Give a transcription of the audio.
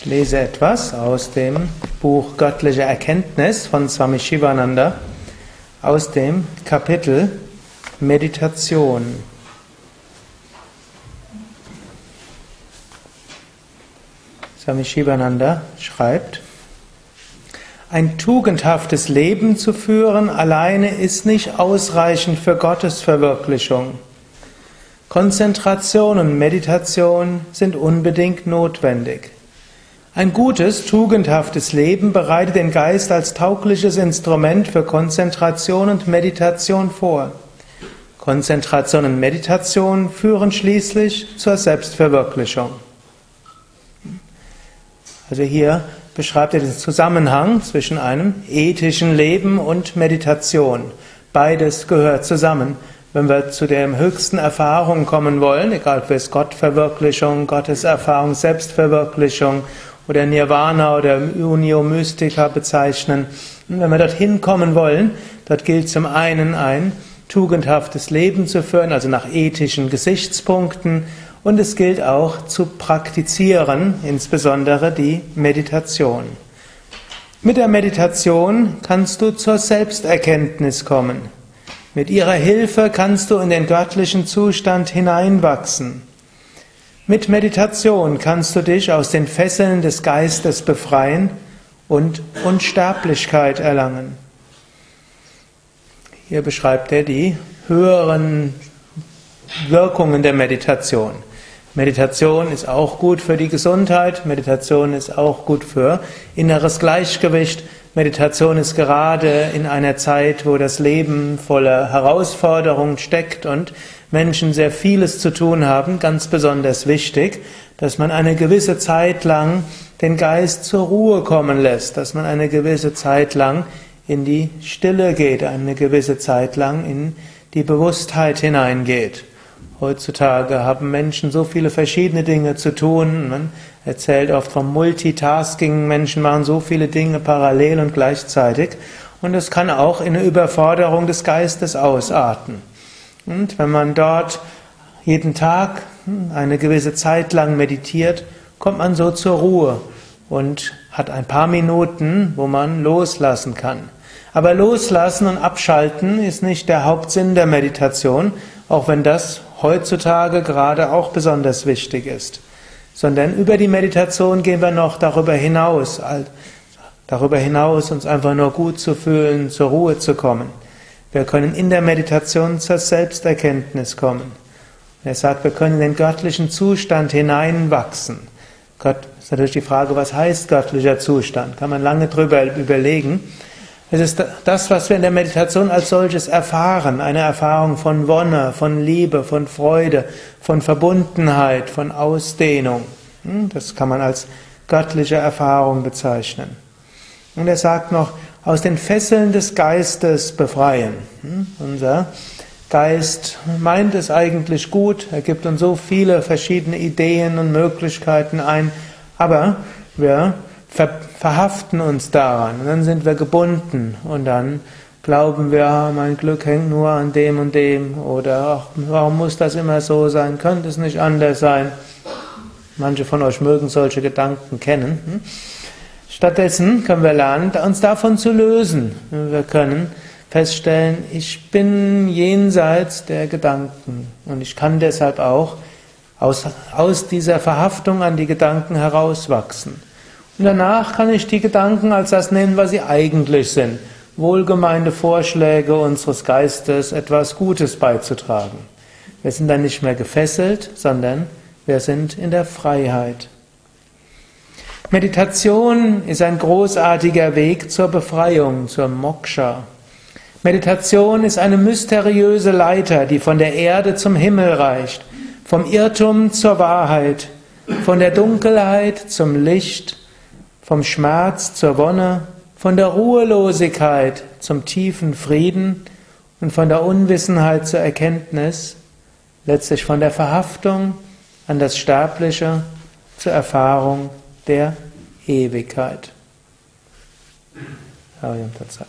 Ich lese etwas aus dem Buch Göttliche Erkenntnis von Swami Shivananda aus dem Kapitel Meditation. Swami Shivananda schreibt, ein tugendhaftes Leben zu führen alleine ist nicht ausreichend für Gottes Verwirklichung. Konzentration und Meditation sind unbedingt notwendig. Ein gutes, tugendhaftes Leben bereitet den Geist als taugliches Instrument für Konzentration und Meditation vor. Konzentration und Meditation führen schließlich zur Selbstverwirklichung. Also hier beschreibt er den Zusammenhang zwischen einem ethischen Leben und Meditation. Beides gehört zusammen. Wenn wir zu der höchsten Erfahrung kommen wollen, egal ob es Gottverwirklichung, Gotteserfahrung, Selbstverwirklichung oder Nirvana oder Unio Mystica bezeichnen, wenn wir dorthin kommen wollen, dort gilt zum einen ein tugendhaftes Leben zu führen, also nach ethischen Gesichtspunkten, und es gilt auch zu praktizieren, insbesondere die Meditation. Mit der Meditation kannst du zur Selbsterkenntnis kommen. Mit ihrer Hilfe kannst du in den göttlichen Zustand hineinwachsen. Mit Meditation kannst du dich aus den Fesseln des Geistes befreien und Unsterblichkeit erlangen. Hier beschreibt er die höheren Wirkungen der Meditation. Meditation ist auch gut für die Gesundheit, Meditation ist auch gut für inneres Gleichgewicht, Meditation ist gerade in einer Zeit, wo das Leben voller Herausforderungen steckt und Menschen sehr vieles zu tun haben, ganz besonders wichtig, dass man eine gewisse Zeit lang den Geist zur Ruhe kommen lässt, dass man eine gewisse Zeit lang in die Stille geht, eine gewisse Zeit lang in die Bewusstheit hineingeht. Heutzutage haben Menschen so viele verschiedene Dinge zu tun. Man erzählt oft vom Multitasking. Menschen machen so viele Dinge parallel und gleichzeitig. Und es kann auch in eine Überforderung des Geistes ausarten. Und wenn man dort jeden Tag eine gewisse Zeit lang meditiert, kommt man so zur Ruhe und hat ein paar Minuten, wo man loslassen kann. Aber loslassen und abschalten ist nicht der Hauptsinn der Meditation, auch wenn das heutzutage gerade auch besonders wichtig ist. Sondern über die Meditation gehen wir noch darüber hinaus, darüber hinaus uns einfach nur gut zu fühlen, zur Ruhe zu kommen. Wir können in der Meditation zur Selbsterkenntnis kommen. Er sagt, wir können in den göttlichen Zustand hineinwachsen. Gott ist natürlich die Frage, was heißt göttlicher Zustand? Kann man lange drüber überlegen. Es ist das, was wir in der Meditation als solches erfahren, eine Erfahrung von Wonne, von Liebe, von Freude, von Verbundenheit, von Ausdehnung. Hm, das kann man als göttliche Erfahrung bezeichnen. Und er sagt noch, aus den Fesseln des Geistes befreien. Hm, unser Geist meint es eigentlich gut, er gibt uns so viele verschiedene Ideen und Möglichkeiten ein, aber wir ver verhaften uns daran. Und dann sind wir gebunden. Und dann glauben wir, mein Glück hängt nur an dem und dem. Oder ach, warum muss das immer so sein, könnte es nicht anders sein. Manche von euch mögen solche Gedanken kennen. Stattdessen können wir lernen, uns davon zu lösen. Wir können feststellen, ich bin jenseits der Gedanken und ich kann deshalb auch aus, aus dieser Verhaftung an die Gedanken herauswachsen. Und danach kann ich die Gedanken als das nehmen, was sie eigentlich sind. Wohlgemeinte Vorschläge unseres Geistes, etwas Gutes beizutragen. Wir sind dann nicht mehr gefesselt, sondern wir sind in der Freiheit. Meditation ist ein großartiger Weg zur Befreiung, zur Moksha. Meditation ist eine mysteriöse Leiter, die von der Erde zum Himmel reicht, vom Irrtum zur Wahrheit, von der Dunkelheit zum Licht, vom Schmerz zur Wonne, von der Ruhelosigkeit zum tiefen Frieden und von der Unwissenheit zur Erkenntnis, letztlich von der Verhaftung an das Sterbliche zur Erfahrung der Ewigkeit. Hariam Tatsat.